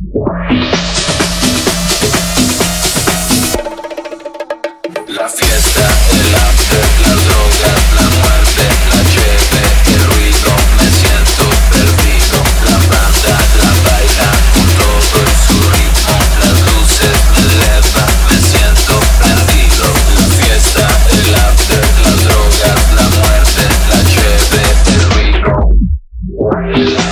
La fiesta, el after, las drogas, la muerte, la cheve, el ruido, me siento perdido. La banda, la baila con todo el su ritmo, las luces me elevan, me siento perdido. La fiesta, el after, las drogas, la muerte, la cheve, el ruido.